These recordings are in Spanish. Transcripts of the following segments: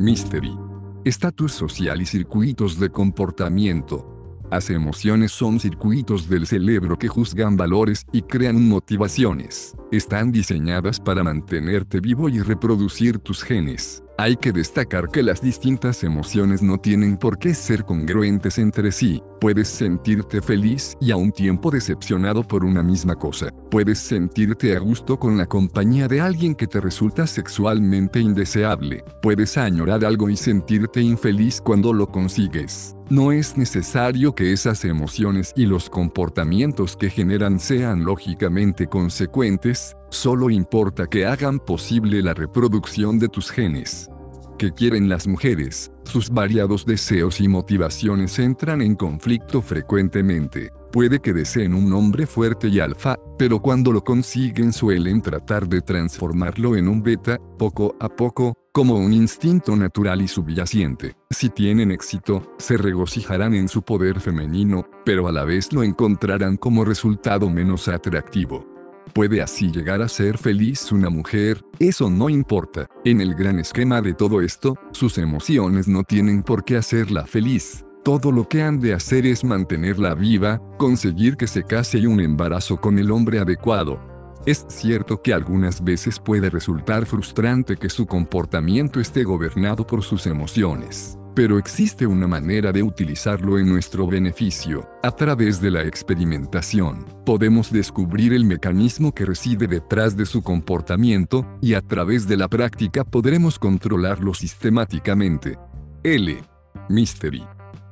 Mystery. Estatus social y circuitos de comportamiento. Las emociones son circuitos del cerebro que juzgan valores y crean motivaciones. Están diseñadas para mantenerte vivo y reproducir tus genes. Hay que destacar que las distintas emociones no tienen por qué ser congruentes entre sí. Puedes sentirte feliz y a un tiempo decepcionado por una misma cosa. Puedes sentirte a gusto con la compañía de alguien que te resulta sexualmente indeseable. Puedes añorar algo y sentirte infeliz cuando lo consigues. No es necesario que esas emociones y los comportamientos que generan sean lógicamente consecuentes, Solo importa que hagan posible la reproducción de tus genes. ¿Qué quieren las mujeres? Sus variados deseos y motivaciones entran en conflicto frecuentemente. Puede que deseen un hombre fuerte y alfa, pero cuando lo consiguen suelen tratar de transformarlo en un beta, poco a poco, como un instinto natural y subyacente. Si tienen éxito, se regocijarán en su poder femenino, pero a la vez lo encontrarán como resultado menos atractivo. ¿Puede así llegar a ser feliz una mujer? Eso no importa. En el gran esquema de todo esto, sus emociones no tienen por qué hacerla feliz. Todo lo que han de hacer es mantenerla viva, conseguir que se case y un embarazo con el hombre adecuado. Es cierto que algunas veces puede resultar frustrante que su comportamiento esté gobernado por sus emociones. Pero existe una manera de utilizarlo en nuestro beneficio. A través de la experimentación, podemos descubrir el mecanismo que reside detrás de su comportamiento, y a través de la práctica podremos controlarlo sistemáticamente. L. Mystery.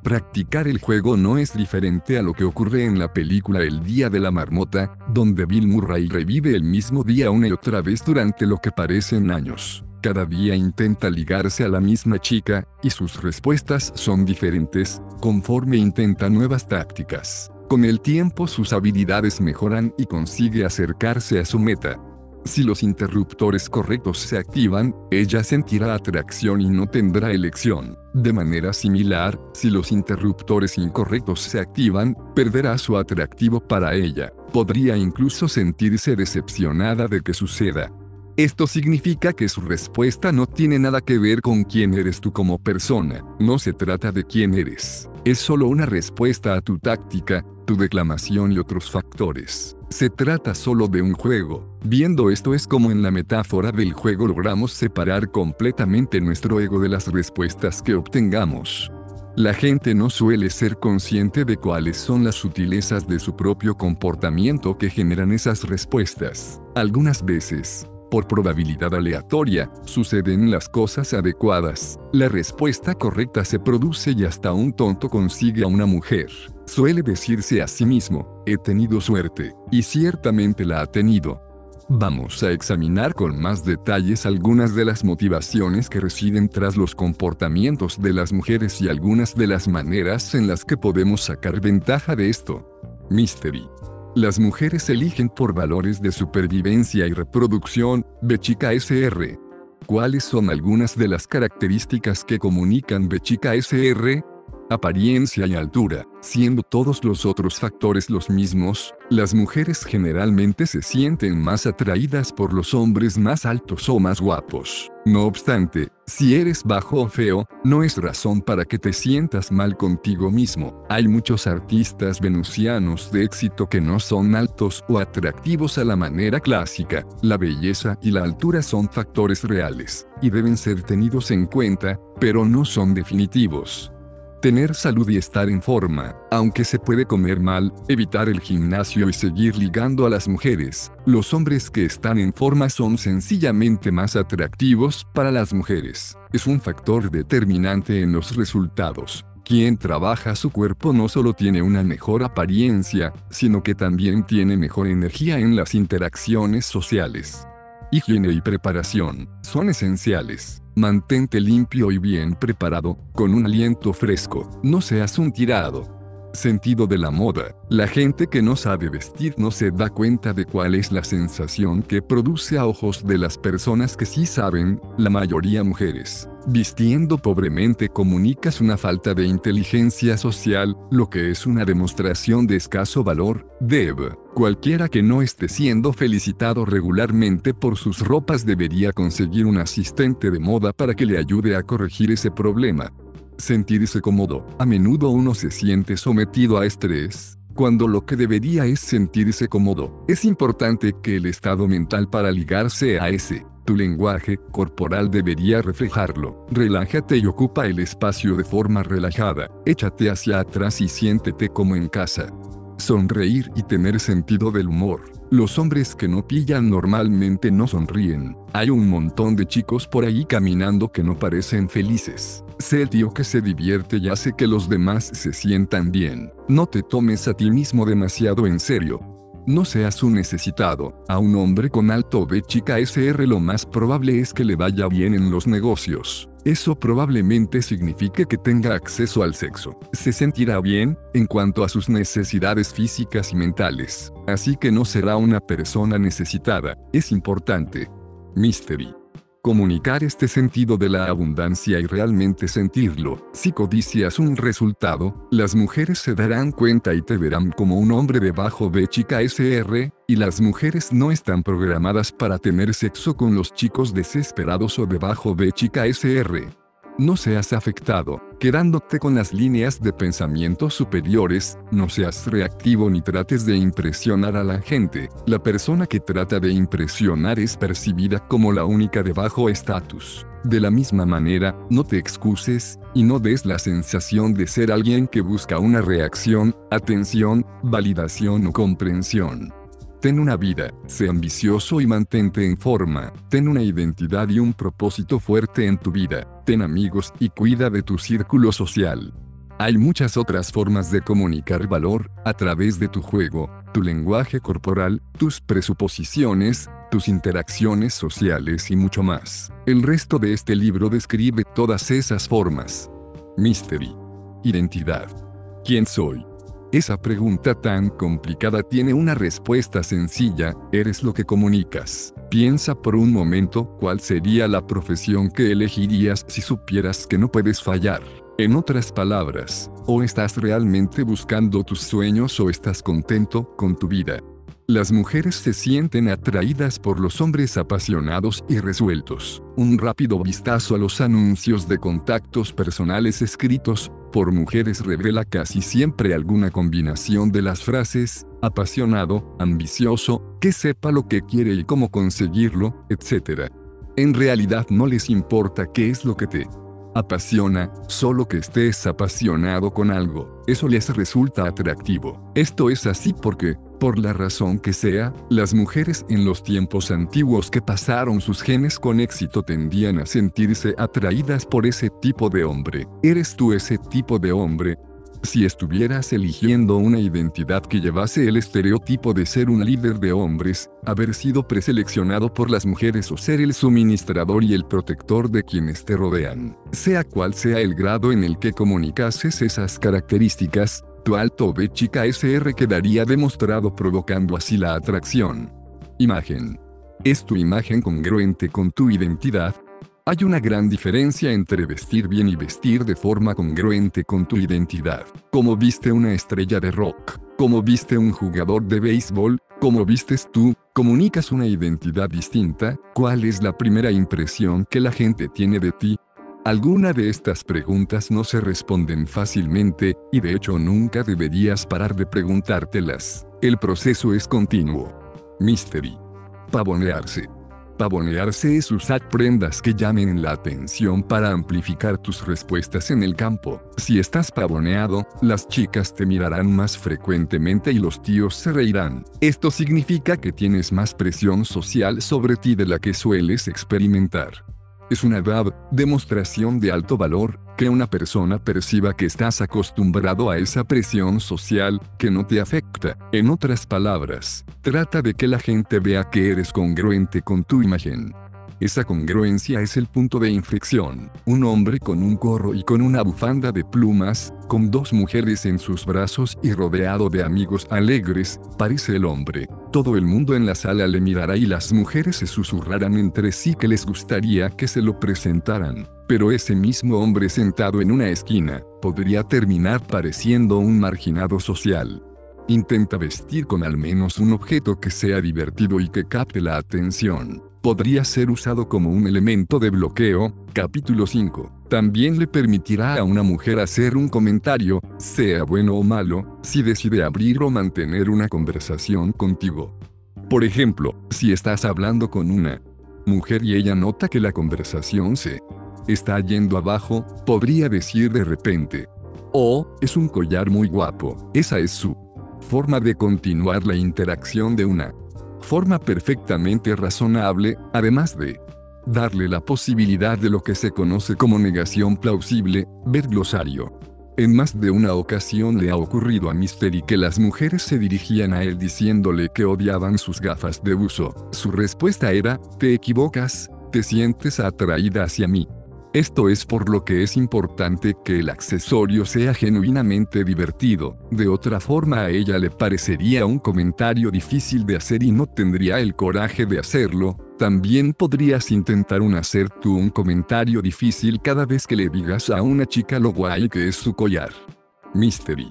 Practicar el juego no es diferente a lo que ocurre en la película El Día de la Marmota, donde Bill Murray revive el mismo día una y otra vez durante lo que parecen años. Cada día intenta ligarse a la misma chica, y sus respuestas son diferentes, conforme intenta nuevas tácticas. Con el tiempo sus habilidades mejoran y consigue acercarse a su meta. Si los interruptores correctos se activan, ella sentirá atracción y no tendrá elección. De manera similar, si los interruptores incorrectos se activan, perderá su atractivo para ella. Podría incluso sentirse decepcionada de que suceda. Esto significa que su respuesta no tiene nada que ver con quién eres tú como persona, no se trata de quién eres. Es solo una respuesta a tu táctica, tu declamación y otros factores. Se trata solo de un juego. Viendo esto es como en la metáfora del juego logramos separar completamente nuestro ego de las respuestas que obtengamos. La gente no suele ser consciente de cuáles son las sutilezas de su propio comportamiento que generan esas respuestas. Algunas veces, por probabilidad aleatoria, suceden las cosas adecuadas. La respuesta correcta se produce y hasta un tonto consigue a una mujer. Suele decirse a sí mismo, he tenido suerte, y ciertamente la ha tenido. Vamos a examinar con más detalles algunas de las motivaciones que residen tras los comportamientos de las mujeres y algunas de las maneras en las que podemos sacar ventaja de esto. Mystery. Las mujeres eligen por valores de supervivencia y reproducción, Bechica SR. ¿Cuáles son algunas de las características que comunican Bechica SR? Apariencia y altura. Siendo todos los otros factores los mismos, las mujeres generalmente se sienten más atraídas por los hombres más altos o más guapos. No obstante, si eres bajo o feo, no es razón para que te sientas mal contigo mismo. Hay muchos artistas venusianos de éxito que no son altos o atractivos a la manera clásica. La belleza y la altura son factores reales, y deben ser tenidos en cuenta, pero no son definitivos. Tener salud y estar en forma, aunque se puede comer mal, evitar el gimnasio y seguir ligando a las mujeres. Los hombres que están en forma son sencillamente más atractivos para las mujeres. Es un factor determinante en los resultados. Quien trabaja su cuerpo no solo tiene una mejor apariencia, sino que también tiene mejor energía en las interacciones sociales. Higiene y preparación son esenciales. Mantente limpio y bien preparado, con un aliento fresco, no seas un tirado. Sentido de la moda. La gente que no sabe vestir no se da cuenta de cuál es la sensación que produce a ojos de las personas que sí saben, la mayoría mujeres. Vistiendo pobremente comunicas una falta de inteligencia social, lo que es una demostración de escaso valor. Deb. Cualquiera que no esté siendo felicitado regularmente por sus ropas debería conseguir un asistente de moda para que le ayude a corregir ese problema. Sentirse cómodo. A menudo uno se siente sometido a estrés, cuando lo que debería es sentirse cómodo. Es importante que el estado mental para ligarse a ese. Tu lenguaje corporal debería reflejarlo. Relájate y ocupa el espacio de forma relajada. Échate hacia atrás y siéntete como en casa. Sonreír y tener sentido del humor. Los hombres que no pillan normalmente no sonríen. Hay un montón de chicos por ahí caminando que no parecen felices. Sé el tío que se divierte y hace que los demás se sientan bien. No te tomes a ti mismo demasiado en serio. No seas un necesitado. A un hombre con alto B chica SR lo más probable es que le vaya bien en los negocios. Eso probablemente signifique que tenga acceso al sexo. Se sentirá bien, en cuanto a sus necesidades físicas y mentales. Así que no será una persona necesitada. Es importante. Mystery comunicar este sentido de la abundancia y realmente sentirlo. Si codicias un resultado, las mujeres se darán cuenta y te verán como un hombre de bajo B chica SR, y las mujeres no están programadas para tener sexo con los chicos desesperados o de bajo B chica SR. No seas afectado, quedándote con las líneas de pensamiento superiores, no seas reactivo ni trates de impresionar a la gente. La persona que trata de impresionar es percibida como la única de bajo estatus. De la misma manera, no te excuses, y no des la sensación de ser alguien que busca una reacción, atención, validación o comprensión. Ten una vida, sé ambicioso y mantente en forma. Ten una identidad y un propósito fuerte en tu vida. Ten amigos y cuida de tu círculo social. Hay muchas otras formas de comunicar valor, a través de tu juego, tu lenguaje corporal, tus presuposiciones, tus interacciones sociales y mucho más. El resto de este libro describe todas esas formas. Mystery. Identidad. ¿Quién soy? Esa pregunta tan complicada tiene una respuesta sencilla, eres lo que comunicas. Piensa por un momento cuál sería la profesión que elegirías si supieras que no puedes fallar. En otras palabras, o estás realmente buscando tus sueños o estás contento con tu vida. Las mujeres se sienten atraídas por los hombres apasionados y resueltos. Un rápido vistazo a los anuncios de contactos personales escritos por mujeres revela casi siempre alguna combinación de las frases, apasionado, ambicioso, que sepa lo que quiere y cómo conseguirlo, etc. En realidad no les importa qué es lo que te apasiona, solo que estés apasionado con algo, eso les resulta atractivo. Esto es así porque, por la razón que sea, las mujeres en los tiempos antiguos que pasaron sus genes con éxito tendían a sentirse atraídas por ese tipo de hombre. ¿Eres tú ese tipo de hombre? Si estuvieras eligiendo una identidad que llevase el estereotipo de ser un líder de hombres, haber sido preseleccionado por las mujeres o ser el suministrador y el protector de quienes te rodean, sea cual sea el grado en el que comunicases esas características, tu alto B chica SR quedaría demostrado provocando así la atracción. Imagen. ¿Es tu imagen congruente con tu identidad? Hay una gran diferencia entre vestir bien y vestir de forma congruente con tu identidad. Como viste una estrella de rock, como viste un jugador de béisbol, como vistes tú, comunicas una identidad distinta, ¿cuál es la primera impresión que la gente tiene de ti? Alguna de estas preguntas no se responden fácilmente, y de hecho nunca deberías parar de preguntártelas. El proceso es continuo. Mystery. Pavonearse. Pavonearse es usar prendas que llamen la atención para amplificar tus respuestas en el campo. Si estás pavoneado, las chicas te mirarán más frecuentemente y los tíos se reirán. Esto significa que tienes más presión social sobre ti de la que sueles experimentar. Es una DAB, demostración de alto valor, que una persona perciba que estás acostumbrado a esa presión social, que no te afecta. En otras palabras, trata de que la gente vea que eres congruente con tu imagen. Esa congruencia es el punto de inflexión. Un hombre con un gorro y con una bufanda de plumas, con dos mujeres en sus brazos y rodeado de amigos alegres, parece el hombre. Todo el mundo en la sala le mirará y las mujeres se susurrarán entre sí que les gustaría que se lo presentaran. Pero ese mismo hombre sentado en una esquina, podría terminar pareciendo un marginado social. Intenta vestir con al menos un objeto que sea divertido y que capte la atención podría ser usado como un elemento de bloqueo. Capítulo 5. También le permitirá a una mujer hacer un comentario, sea bueno o malo, si decide abrir o mantener una conversación contigo. Por ejemplo, si estás hablando con una mujer y ella nota que la conversación se está yendo abajo, podría decir de repente, oh, es un collar muy guapo. Esa es su forma de continuar la interacción de una forma perfectamente razonable, además de darle la posibilidad de lo que se conoce como negación plausible, ver glosario. En más de una ocasión le ha ocurrido a Mystery que las mujeres se dirigían a él diciéndole que odiaban sus gafas de uso. Su respuesta era, te equivocas, te sientes atraída hacia mí. Esto es por lo que es importante que el accesorio sea genuinamente divertido, de otra forma a ella le parecería un comentario difícil de hacer y no tendría el coraje de hacerlo, también podrías intentar hacer tú un comentario difícil cada vez que le digas a una chica lo guay que es su collar. Mystery.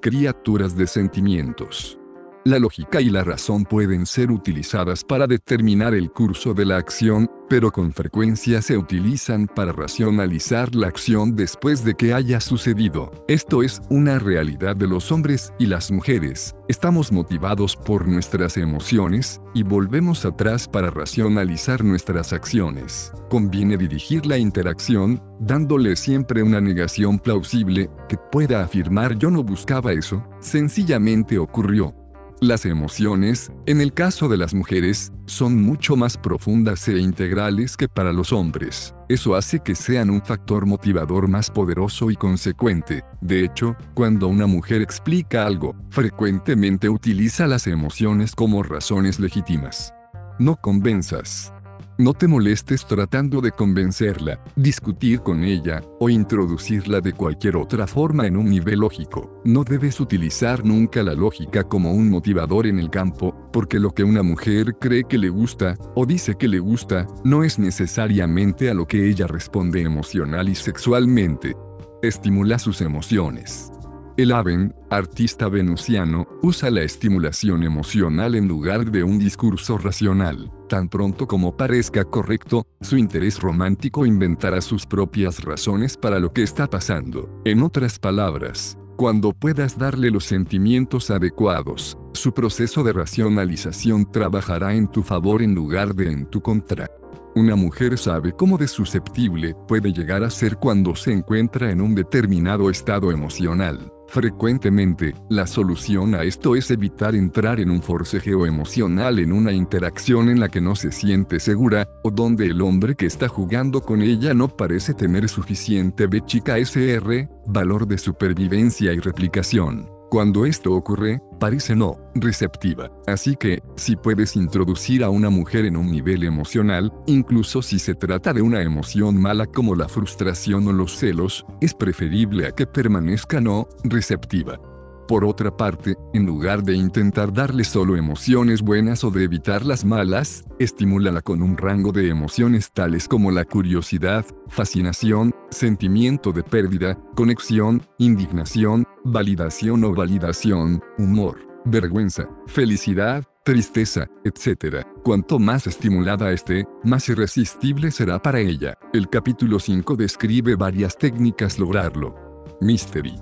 Criaturas de sentimientos. La lógica y la razón pueden ser utilizadas para determinar el curso de la acción, pero con frecuencia se utilizan para racionalizar la acción después de que haya sucedido. Esto es una realidad de los hombres y las mujeres. Estamos motivados por nuestras emociones, y volvemos atrás para racionalizar nuestras acciones. Conviene dirigir la interacción, dándole siempre una negación plausible, que pueda afirmar yo no buscaba eso, sencillamente ocurrió. Las emociones, en el caso de las mujeres, son mucho más profundas e integrales que para los hombres. Eso hace que sean un factor motivador más poderoso y consecuente. De hecho, cuando una mujer explica algo, frecuentemente utiliza las emociones como razones legítimas. No convenzas. No te molestes tratando de convencerla, discutir con ella, o introducirla de cualquier otra forma en un nivel lógico. No debes utilizar nunca la lógica como un motivador en el campo, porque lo que una mujer cree que le gusta, o dice que le gusta, no es necesariamente a lo que ella responde emocional y sexualmente. Estimula sus emociones. El Aven, artista venusiano, usa la estimulación emocional en lugar de un discurso racional. Tan pronto como parezca correcto, su interés romántico inventará sus propias razones para lo que está pasando. En otras palabras, cuando puedas darle los sentimientos adecuados, su proceso de racionalización trabajará en tu favor en lugar de en tu contra. Una mujer sabe cómo de susceptible puede llegar a ser cuando se encuentra en un determinado estado emocional. Frecuentemente, la solución a esto es evitar entrar en un forcejeo emocional en una interacción en la que no se siente segura, o donde el hombre que está jugando con ella no parece tener suficiente B chica SR, valor de supervivencia y replicación. Cuando esto ocurre, parece no receptiva. Así que, si puedes introducir a una mujer en un nivel emocional, incluso si se trata de una emoción mala como la frustración o los celos, es preferible a que permanezca no receptiva. Por otra parte, en lugar de intentar darle solo emociones buenas o de evitar las malas, estimúlala con un rango de emociones tales como la curiosidad, fascinación, sentimiento de pérdida, conexión, indignación, validación o validación, humor, vergüenza, felicidad, tristeza, etc. Cuanto más estimulada esté, más irresistible será para ella. El capítulo 5 describe varias técnicas lograrlo. Mystery.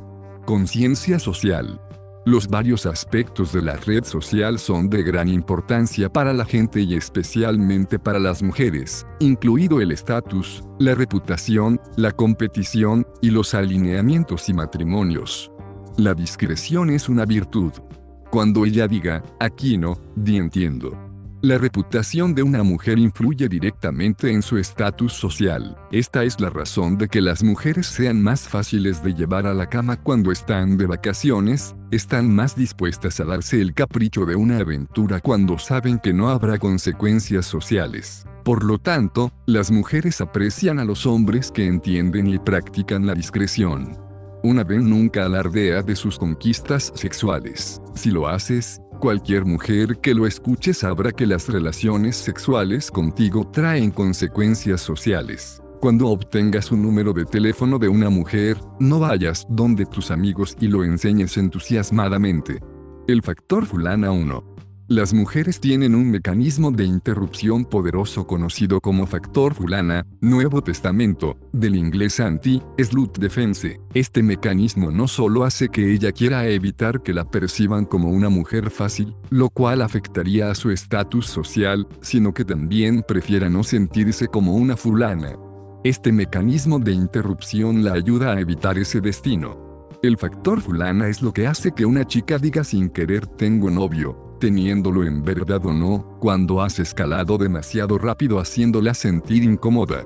Conciencia social. Los varios aspectos de la red social son de gran importancia para la gente y especialmente para las mujeres, incluido el estatus, la reputación, la competición, y los alineamientos y matrimonios. La discreción es una virtud. Cuando ella diga, aquí no, di entiendo. La reputación de una mujer influye directamente en su estatus social. Esta es la razón de que las mujeres sean más fáciles de llevar a la cama cuando están de vacaciones, están más dispuestas a darse el capricho de una aventura cuando saben que no habrá consecuencias sociales. Por lo tanto, las mujeres aprecian a los hombres que entienden y practican la discreción. Una vez nunca alardea de sus conquistas sexuales. Si lo haces, cualquier mujer que lo escuche sabrá que las relaciones sexuales contigo traen consecuencias sociales. Cuando obtengas un número de teléfono de una mujer, no vayas donde tus amigos y lo enseñes entusiasmadamente. El factor fulana 1. Las mujeres tienen un mecanismo de interrupción poderoso conocido como factor fulana, Nuevo Testamento, del inglés anti, slut defense. Este mecanismo no solo hace que ella quiera evitar que la perciban como una mujer fácil, lo cual afectaría a su estatus social, sino que también prefiera no sentirse como una fulana. Este mecanismo de interrupción la ayuda a evitar ese destino. El factor fulana es lo que hace que una chica diga sin querer tengo novio, teniéndolo en verdad o no, cuando has escalado demasiado rápido haciéndola sentir incómoda.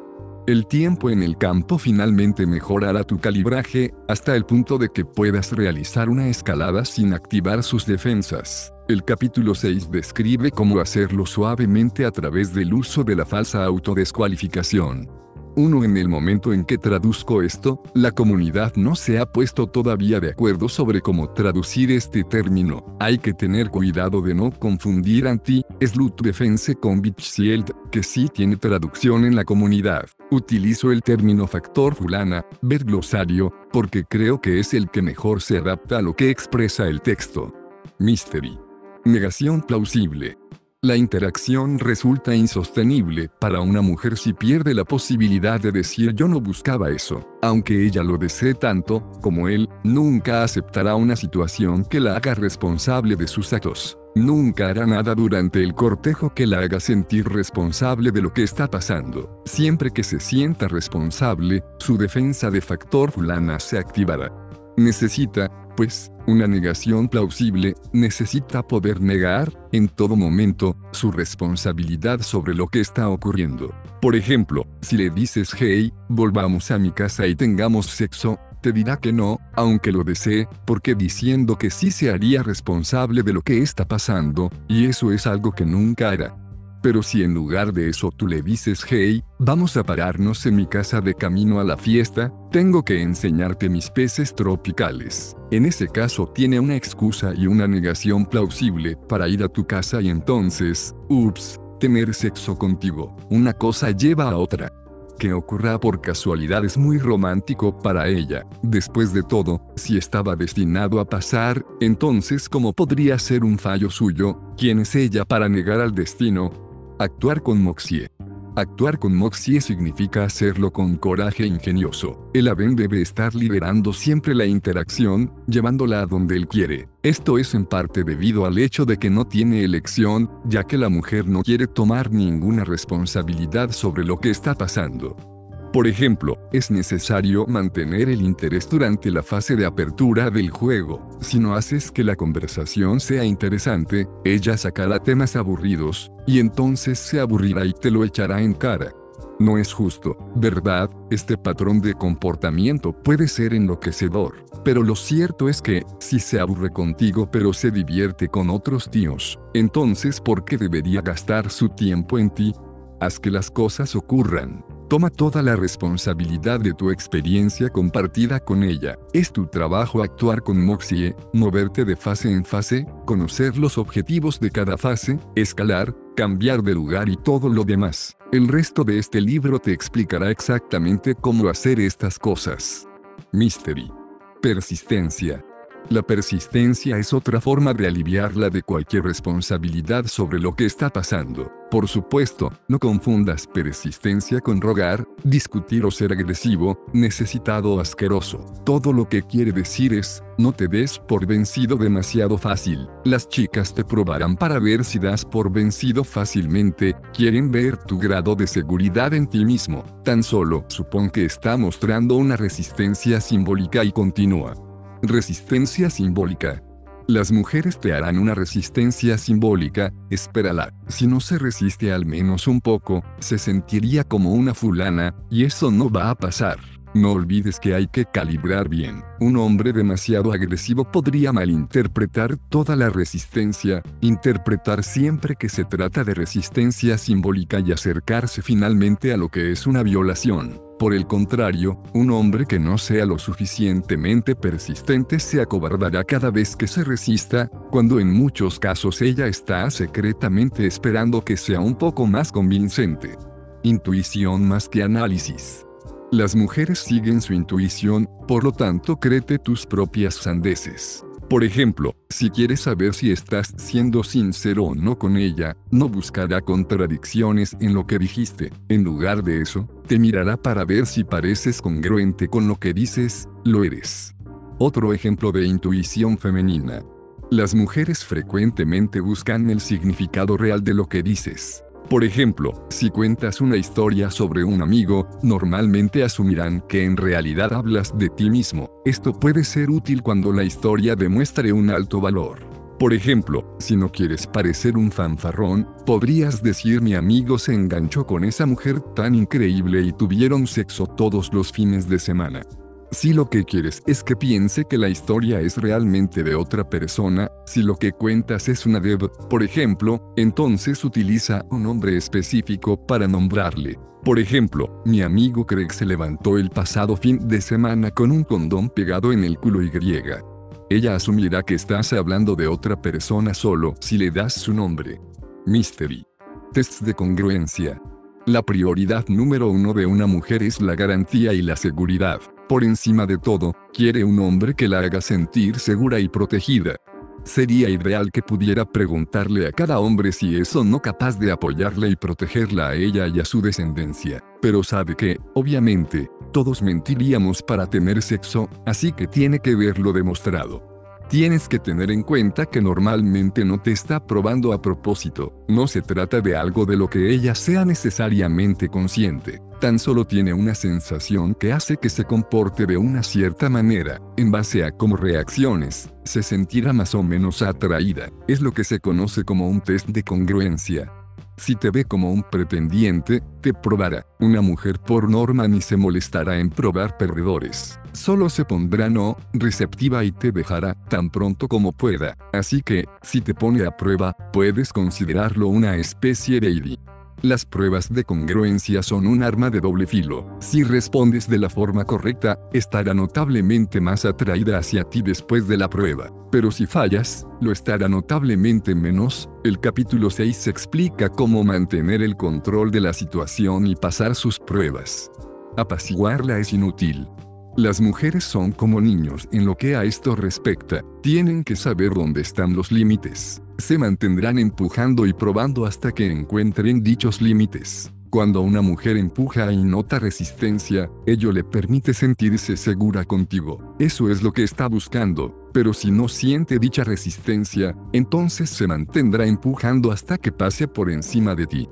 El tiempo en el campo finalmente mejorará tu calibraje, hasta el punto de que puedas realizar una escalada sin activar sus defensas. El capítulo 6 describe cómo hacerlo suavemente a través del uso de la falsa autodescualificación. Uno en el momento en que traduzco esto, la comunidad no se ha puesto todavía de acuerdo sobre cómo traducir este término. Hay que tener cuidado de no confundir anti, slut defense con Shield, que sí tiene traducción en la comunidad. Utilizo el término factor fulana, ver glosario, porque creo que es el que mejor se adapta a lo que expresa el texto. Mystery. Negación plausible. La interacción resulta insostenible para una mujer si pierde la posibilidad de decir yo no buscaba eso. Aunque ella lo desee tanto, como él, nunca aceptará una situación que la haga responsable de sus actos. Nunca hará nada durante el cortejo que la haga sentir responsable de lo que está pasando. Siempre que se sienta responsable, su defensa de factor fulana se activará. Necesita, pues, una negación plausible, necesita poder negar, en todo momento, su responsabilidad sobre lo que está ocurriendo. Por ejemplo, si le dices hey, volvamos a mi casa y tengamos sexo, te dirá que no, aunque lo desee, porque diciendo que sí se haría responsable de lo que está pasando, y eso es algo que nunca hará. Pero si en lugar de eso tú le dices, hey, vamos a pararnos en mi casa de camino a la fiesta, tengo que enseñarte mis peces tropicales. En ese caso tiene una excusa y una negación plausible para ir a tu casa y entonces, ups, tener sexo contigo. Una cosa lleva a otra. Que ocurra por casualidad es muy romántico para ella. Después de todo, si estaba destinado a pasar, entonces ¿cómo podría ser un fallo suyo? ¿Quién es ella para negar al destino? Actuar con Moxie. Actuar con Moxie significa hacerlo con coraje ingenioso. El Aven debe estar liderando siempre la interacción, llevándola a donde él quiere. Esto es en parte debido al hecho de que no tiene elección, ya que la mujer no quiere tomar ninguna responsabilidad sobre lo que está pasando. Por ejemplo, es necesario mantener el interés durante la fase de apertura del juego. Si no haces que la conversación sea interesante, ella sacará temas aburridos, y entonces se aburrirá y te lo echará en cara. No es justo, ¿verdad? Este patrón de comportamiento puede ser enloquecedor. Pero lo cierto es que, si se aburre contigo pero se divierte con otros tíos, entonces ¿por qué debería gastar su tiempo en ti? Haz que las cosas ocurran. Toma toda la responsabilidad de tu experiencia compartida con ella. Es tu trabajo actuar con Moxie, moverte de fase en fase, conocer los objetivos de cada fase, escalar, cambiar de lugar y todo lo demás. El resto de este libro te explicará exactamente cómo hacer estas cosas. Mystery. Persistencia. La persistencia es otra forma de aliviarla de cualquier responsabilidad sobre lo que está pasando. Por supuesto, no confundas persistencia con rogar, discutir o ser agresivo, necesitado o asqueroso. Todo lo que quiere decir es, no te des por vencido demasiado fácil. Las chicas te probarán para ver si das por vencido fácilmente, quieren ver tu grado de seguridad en ti mismo. Tan solo supón que está mostrando una resistencia simbólica y continúa. Resistencia simbólica. Las mujeres te harán una resistencia simbólica, espérala. Si no se resiste al menos un poco, se sentiría como una fulana, y eso no va a pasar. No olvides que hay que calibrar bien. Un hombre demasiado agresivo podría malinterpretar toda la resistencia, interpretar siempre que se trata de resistencia simbólica y acercarse finalmente a lo que es una violación. Por el contrario, un hombre que no sea lo suficientemente persistente se acobardará cada vez que se resista, cuando en muchos casos ella está secretamente esperando que sea un poco más convincente. Intuición más que análisis. Las mujeres siguen su intuición, por lo tanto créete tus propias sandeces. Por ejemplo, si quieres saber si estás siendo sincero o no con ella, no buscará contradicciones en lo que dijiste. En lugar de eso, te mirará para ver si pareces congruente con lo que dices, lo eres. Otro ejemplo de intuición femenina. Las mujeres frecuentemente buscan el significado real de lo que dices. Por ejemplo, si cuentas una historia sobre un amigo, normalmente asumirán que en realidad hablas de ti mismo. Esto puede ser útil cuando la historia demuestre un alto valor. Por ejemplo, si no quieres parecer un fanfarrón, podrías decir mi amigo se enganchó con esa mujer tan increíble y tuvieron sexo todos los fines de semana. Si lo que quieres es que piense que la historia es realmente de otra persona, si lo que cuentas es una dev, por ejemplo, entonces utiliza un nombre específico para nombrarle. Por ejemplo, mi amigo Craig se levantó el pasado fin de semana con un condón pegado en el culo y griega. Ella asumirá que estás hablando de otra persona solo si le das su nombre. Mystery. Tests de congruencia. La prioridad número uno de una mujer es la garantía y la seguridad. Por encima de todo, quiere un hombre que la haga sentir segura y protegida. Sería ideal que pudiera preguntarle a cada hombre si es o no capaz de apoyarla y protegerla a ella y a su descendencia. Pero sabe que, obviamente, todos mentiríamos para tener sexo, así que tiene que verlo demostrado. Tienes que tener en cuenta que normalmente no te está probando a propósito, no se trata de algo de lo que ella sea necesariamente consciente, tan solo tiene una sensación que hace que se comporte de una cierta manera, en base a cómo reacciones, se sentirá más o menos atraída, es lo que se conoce como un test de congruencia. Si te ve como un pretendiente, te probará. Una mujer por norma ni se molestará en probar perdedores. Solo se pondrá no receptiva y te dejará tan pronto como pueda. Así que, si te pone a prueba, puedes considerarlo una especie de ID. Las pruebas de congruencia son un arma de doble filo. Si respondes de la forma correcta, estará notablemente más atraída hacia ti después de la prueba. Pero si fallas, lo estará notablemente menos. El capítulo 6 explica cómo mantener el control de la situación y pasar sus pruebas. Apaciguarla es inútil. Las mujeres son como niños en lo que a esto respecta, tienen que saber dónde están los límites. Se mantendrán empujando y probando hasta que encuentren dichos límites. Cuando una mujer empuja y nota resistencia, ello le permite sentirse segura contigo. Eso es lo que está buscando, pero si no siente dicha resistencia, entonces se mantendrá empujando hasta que pase por encima de ti.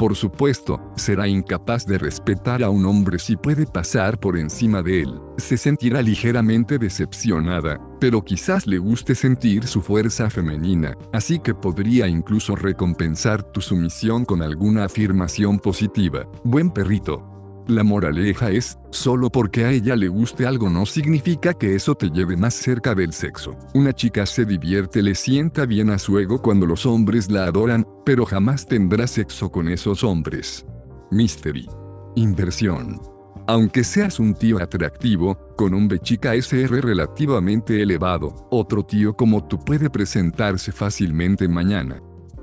Por supuesto, será incapaz de respetar a un hombre si puede pasar por encima de él. Se sentirá ligeramente decepcionada, pero quizás le guste sentir su fuerza femenina, así que podría incluso recompensar tu sumisión con alguna afirmación positiva. Buen perrito, la moraleja es, solo porque a ella le guste algo no significa que eso te lleve más cerca del sexo. Una chica se divierte, le sienta bien a su ego cuando los hombres la adoran, pero jamás tendrá sexo con esos hombres. Mystery. Inversión. Aunque seas un tío atractivo, con un chica SR relativamente elevado, otro tío como tú puede presentarse fácilmente mañana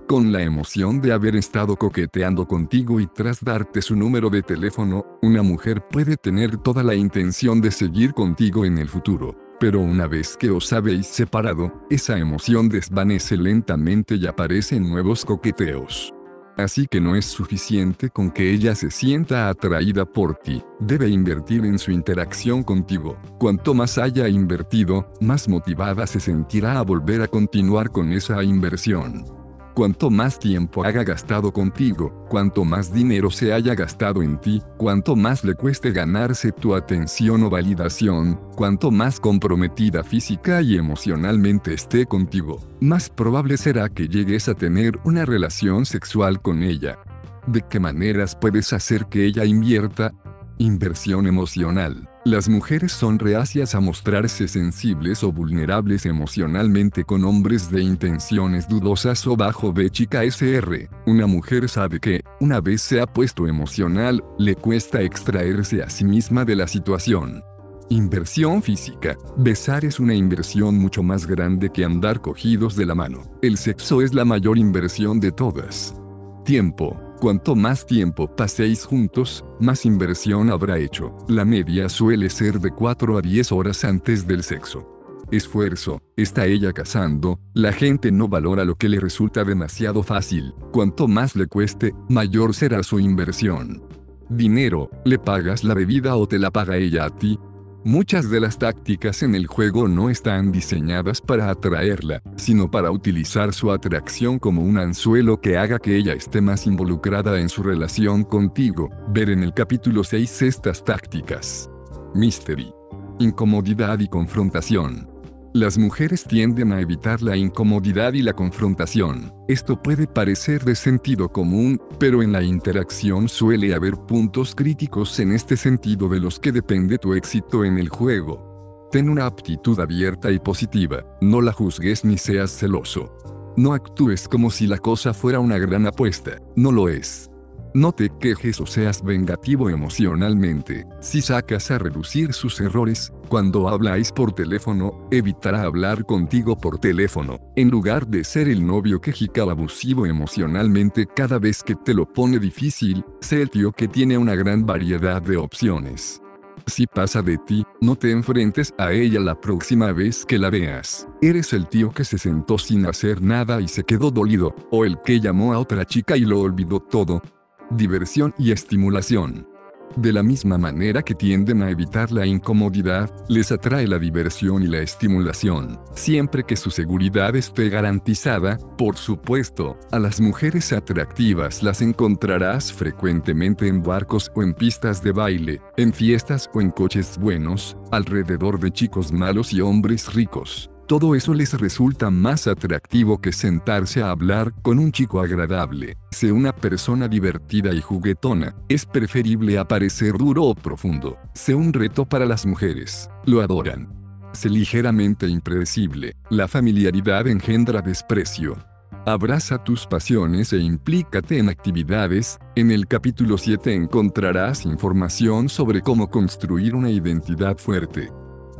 con la emoción de haber estado coqueteando contigo y tras darte su número de teléfono, una mujer puede tener toda la intención de seguir contigo en el futuro. Pero una vez que os habéis separado, esa emoción desvanece lentamente y aparecen nuevos coqueteos. Así que no es suficiente con que ella se sienta atraída por ti, debe invertir en su interacción contigo. Cuanto más haya invertido, más motivada se sentirá a volver a continuar con esa inversión. Cuanto más tiempo haga gastado contigo, cuanto más dinero se haya gastado en ti, cuanto más le cueste ganarse tu atención o validación, cuanto más comprometida física y emocionalmente esté contigo, más probable será que llegues a tener una relación sexual con ella. ¿De qué maneras puedes hacer que ella invierta? Inversión emocional. Las mujeres son reacias a mostrarse sensibles o vulnerables emocionalmente con hombres de intenciones dudosas o bajo B chica SR. Una mujer sabe que, una vez se ha puesto emocional, le cuesta extraerse a sí misma de la situación. Inversión física. Besar es una inversión mucho más grande que andar cogidos de la mano. El sexo es la mayor inversión de todas. Tiempo. Cuanto más tiempo paséis juntos, más inversión habrá hecho. La media suele ser de 4 a 10 horas antes del sexo. Esfuerzo, está ella casando, la gente no valora lo que le resulta demasiado fácil. Cuanto más le cueste, mayor será su inversión. Dinero, le pagas la bebida o te la paga ella a ti, Muchas de las tácticas en el juego no están diseñadas para atraerla, sino para utilizar su atracción como un anzuelo que haga que ella esté más involucrada en su relación contigo. Ver en el capítulo 6 estas tácticas. Mystery. Incomodidad y confrontación. Las mujeres tienden a evitar la incomodidad y la confrontación. Esto puede parecer de sentido común, pero en la interacción suele haber puntos críticos en este sentido de los que depende tu éxito en el juego. Ten una aptitud abierta y positiva, no la juzgues ni seas celoso. No actúes como si la cosa fuera una gran apuesta, no lo es. No te quejes o seas vengativo emocionalmente. Si sacas a reducir sus errores, cuando habláis por teléfono, evitará hablar contigo por teléfono, en lugar de ser el novio quejical abusivo emocionalmente cada vez que te lo pone difícil, sé el tío que tiene una gran variedad de opciones. Si pasa de ti, no te enfrentes a ella la próxima vez que la veas. Eres el tío que se sentó sin hacer nada y se quedó dolido, o el que llamó a otra chica y lo olvidó todo, diversión y estimulación. De la misma manera que tienden a evitar la incomodidad, les atrae la diversión y la estimulación, siempre que su seguridad esté garantizada, por supuesto, a las mujeres atractivas las encontrarás frecuentemente en barcos o en pistas de baile, en fiestas o en coches buenos, alrededor de chicos malos y hombres ricos. Todo eso les resulta más atractivo que sentarse a hablar con un chico agradable. Sé una persona divertida y juguetona. Es preferible aparecer duro o profundo. Sé un reto para las mujeres. Lo adoran. Sé ligeramente impredecible. La familiaridad engendra desprecio. Abraza tus pasiones e implícate en actividades. En el capítulo 7 encontrarás información sobre cómo construir una identidad fuerte.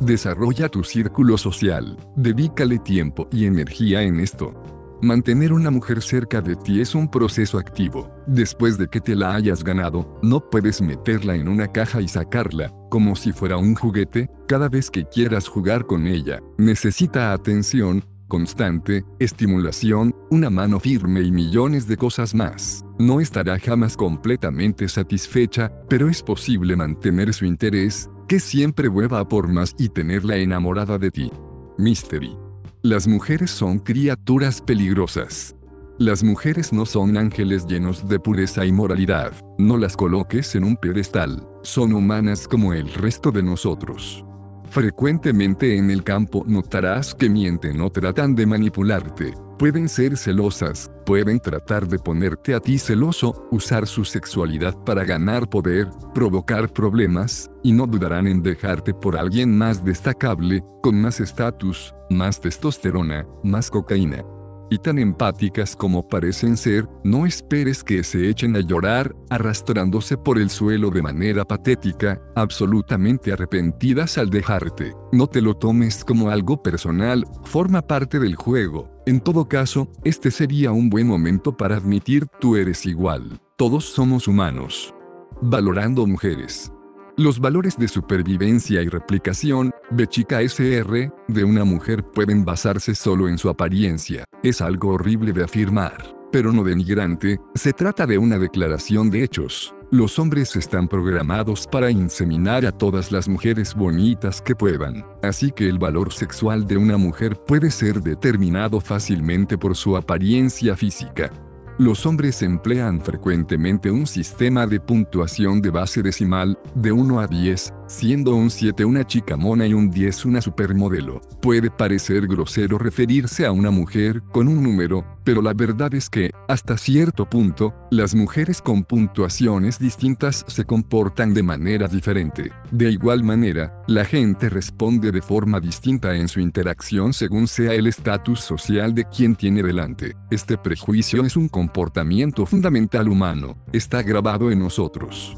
Desarrolla tu círculo social, dedícale tiempo y energía en esto. Mantener una mujer cerca de ti es un proceso activo. Después de que te la hayas ganado, no puedes meterla en una caja y sacarla, como si fuera un juguete, cada vez que quieras jugar con ella. Necesita atención, constante, estimulación, una mano firme y millones de cosas más. No estará jamás completamente satisfecha, pero es posible mantener su interés, que siempre vuelva por más y tenerla enamorada de ti. Mystery. Las mujeres son criaturas peligrosas. Las mujeres no son ángeles llenos de pureza y moralidad, no las coloques en un pedestal, son humanas como el resto de nosotros. Frecuentemente en el campo notarás que mienten o tratan de manipularte, pueden ser celosas, pueden tratar de ponerte a ti celoso, usar su sexualidad para ganar poder, provocar problemas, y no dudarán en dejarte por alguien más destacable, con más estatus, más testosterona, más cocaína y tan empáticas como parecen ser, no esperes que se echen a llorar, arrastrándose por el suelo de manera patética, absolutamente arrepentidas al dejarte. No te lo tomes como algo personal, forma parte del juego. En todo caso, este sería un buen momento para admitir tú eres igual. Todos somos humanos. Valorando mujeres. Los valores de supervivencia y replicación, de chica SR, de una mujer pueden basarse solo en su apariencia. Es algo horrible de afirmar, pero no denigrante, se trata de una declaración de hechos. Los hombres están programados para inseminar a todas las mujeres bonitas que puedan, así que el valor sexual de una mujer puede ser determinado fácilmente por su apariencia física. Los hombres emplean frecuentemente un sistema de puntuación de base decimal, de 1 a 10, siendo un 7 una chica mona y un 10 una supermodelo. Puede parecer grosero referirse a una mujer con un número, pero la verdad es que, hasta cierto punto, las mujeres con puntuaciones distintas se comportan de manera diferente. De igual manera, la gente responde de forma distinta en su interacción según sea el estatus social de quien tiene delante. Este prejuicio es un comportamiento fundamental humano, está grabado en nosotros.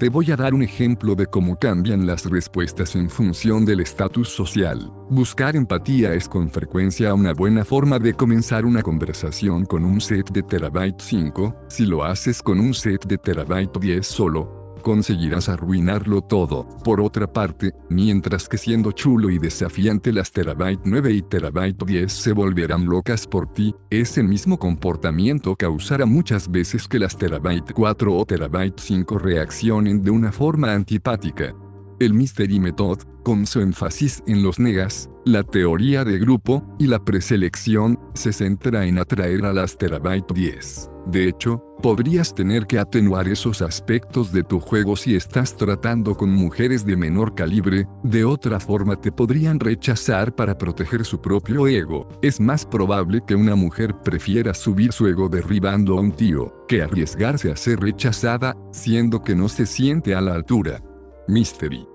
Te voy a dar un ejemplo de cómo cambian las respuestas en función del estatus social. Buscar empatía es con frecuencia una buena forma de comenzar una conversación con un set de terabyte 5, si lo haces con un set de terabyte 10 solo, conseguirás arruinarlo todo. Por otra parte, mientras que siendo chulo y desafiante las terabyte 9 y terabyte 10 se volverán locas por ti, ese mismo comportamiento causará muchas veces que las terabyte 4 o terabyte 5 reaccionen de una forma antipática. El Mystery Method, con su énfasis en los negas, la teoría de grupo y la preselección, se centra en atraer a las terabyte 10. De hecho, podrías tener que atenuar esos aspectos de tu juego si estás tratando con mujeres de menor calibre, de otra forma te podrían rechazar para proteger su propio ego. Es más probable que una mujer prefiera subir su ego derribando a un tío, que arriesgarse a ser rechazada, siendo que no se siente a la altura. Mystery.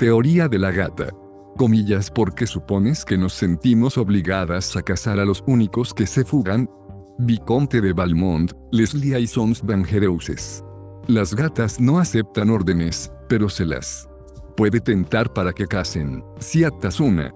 Teoría de la gata. Comillas porque supones que nos sentimos obligadas a cazar a los únicos que se fugan, Viconte de Valmont, Leslie y Sons Van Las gatas no aceptan órdenes, pero se las puede tentar para que casen. Si atas una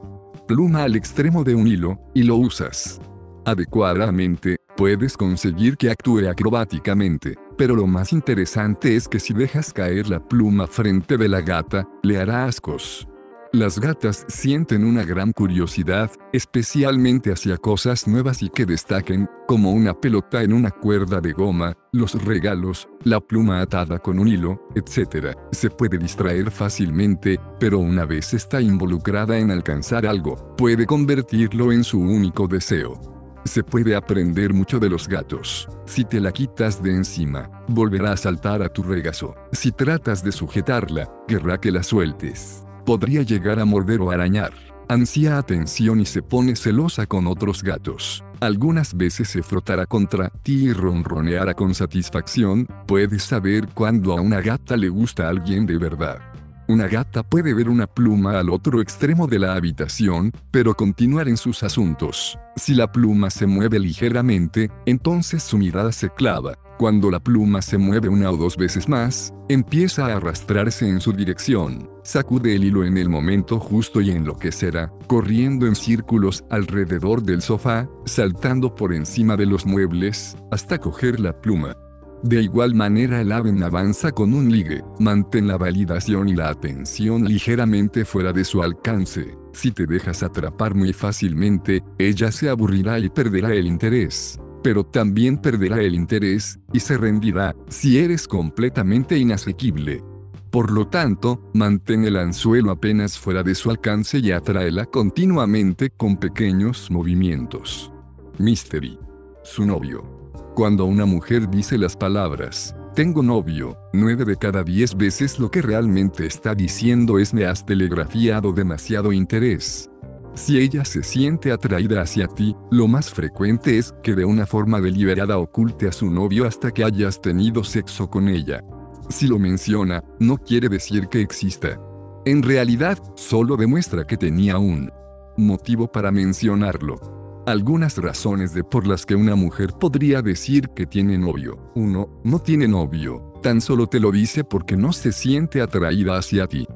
pluma al extremo de un hilo, y lo usas adecuadamente, puedes conseguir que actúe acrobáticamente. Pero lo más interesante es que si dejas caer la pluma frente de la gata, le hará ascos. Las gatas sienten una gran curiosidad, especialmente hacia cosas nuevas y que destaquen, como una pelota en una cuerda de goma, los regalos, la pluma atada con un hilo, etc. Se puede distraer fácilmente, pero una vez está involucrada en alcanzar algo, puede convertirlo en su único deseo. Se puede aprender mucho de los gatos. Si te la quitas de encima, volverá a saltar a tu regazo. Si tratas de sujetarla, querrá que la sueltes podría llegar a morder o arañar. Ansía atención y se pone celosa con otros gatos. Algunas veces se frotará contra ti y ronroneará con satisfacción, puedes saber cuando a una gata le gusta alguien de verdad. Una gata puede ver una pluma al otro extremo de la habitación, pero continuar en sus asuntos. Si la pluma se mueve ligeramente, entonces su mirada se clava. Cuando la pluma se mueve una o dos veces más, empieza a arrastrarse en su dirección, sacude el hilo en el momento justo y enloquecerá, corriendo en círculos alrededor del sofá, saltando por encima de los muebles, hasta coger la pluma. De igual manera el aven avanza con un ligue, mantén la validación y la atención ligeramente fuera de su alcance. Si te dejas atrapar muy fácilmente, ella se aburrirá y perderá el interés pero también perderá el interés, y se rendirá, si eres completamente inasequible. Por lo tanto, mantén el anzuelo apenas fuera de su alcance y atráela continuamente con pequeños movimientos. Mystery. Su novio. Cuando una mujer dice las palabras, tengo novio, nueve de cada diez veces lo que realmente está diciendo es me has telegrafiado demasiado interés. Si ella se siente atraída hacia ti, lo más frecuente es que de una forma deliberada oculte a su novio hasta que hayas tenido sexo con ella. Si lo menciona, no quiere decir que exista. En realidad, solo demuestra que tenía un motivo para mencionarlo. Algunas razones de por las que una mujer podría decir que tiene novio. 1. No tiene novio. Tan solo te lo dice porque no se siente atraída hacia ti.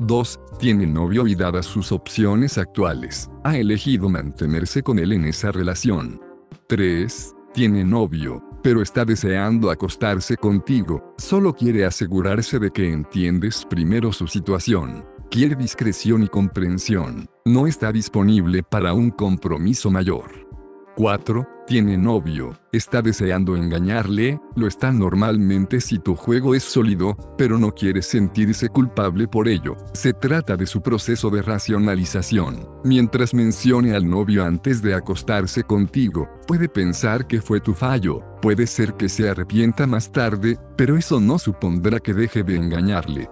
2. Tiene novio y dadas sus opciones actuales, ha elegido mantenerse con él en esa relación. 3. Tiene novio, pero está deseando acostarse contigo, solo quiere asegurarse de que entiendes primero su situación. Quiere discreción y comprensión, no está disponible para un compromiso mayor. 4. Tiene novio, está deseando engañarle, lo está normalmente si tu juego es sólido, pero no quiere sentirse culpable por ello. Se trata de su proceso de racionalización. Mientras mencione al novio antes de acostarse contigo, puede pensar que fue tu fallo, puede ser que se arrepienta más tarde, pero eso no supondrá que deje de engañarle.